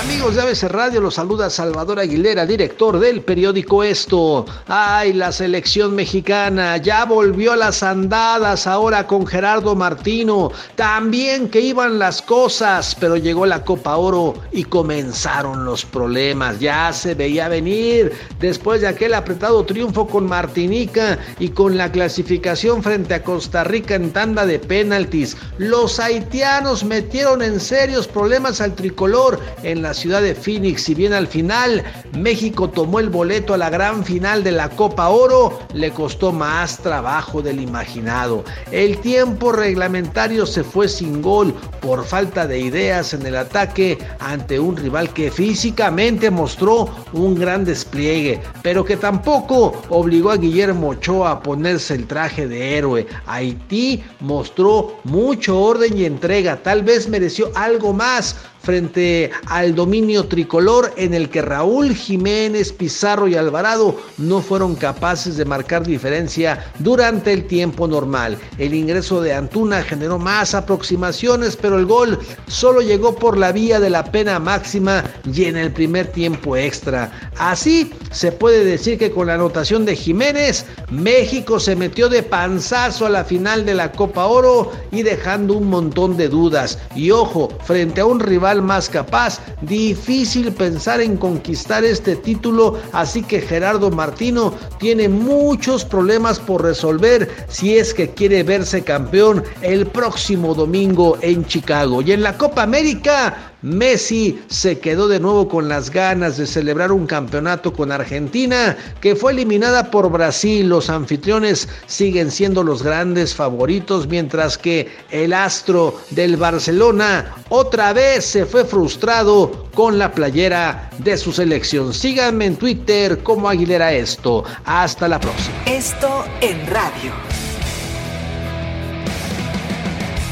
Amigos de ABC Radio, los saluda Salvador Aguilera, director del periódico Esto. Ay, la selección mexicana ya volvió a las andadas ahora con Gerardo Martino. También que iban las cosas, pero llegó la Copa Oro y comenzaron los problemas. Ya se veía venir después de aquel apretado triunfo con Martinica y con la clasificación frente a Costa Rica en tanda de penaltis. Los haitianos metieron en serios problemas al tricolor en la ciudad de Phoenix. Si bien al final México tomó el boleto a la gran final de la Copa Oro, le costó más trabajo del imaginado. El tiempo reglamentario se fue sin gol por falta de ideas en el ataque ante un rival que físicamente mostró un gran despliegue, pero que tampoco obligó a Guillermo Ochoa a ponerse el traje de héroe. Haití mostró mucho orden y entrega, tal vez mereció algo más frente al dominio tricolor en el que Raúl Jiménez, Pizarro y Alvarado no fueron capaces de marcar diferencia durante el tiempo normal. El ingreso de Antuna generó más aproximaciones, pero el gol solo llegó por la vía de la pena máxima y en el primer tiempo extra. Así se puede decir que con la anotación de Jiménez, México se metió de panzazo a la final de la Copa Oro y dejando un montón de dudas. Y ojo, frente a un rival más capaz. Difícil pensar en conquistar este título, así que Gerardo Martino tiene muchos problemas por resolver si es que quiere verse campeón el próximo domingo en Chicago. Y en la Copa América, Messi se quedó de nuevo con las ganas de celebrar un campeonato con Argentina, que fue eliminada por Brasil. Los anfitriones siguen siendo los grandes favoritos, mientras que el astro del Barcelona otra vez se fue frustrado con la playera de su selección. Síganme en Twitter como Aguilera Esto. Hasta la próxima. Esto en radio.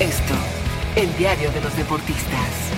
Esto, el diario de los deportistas.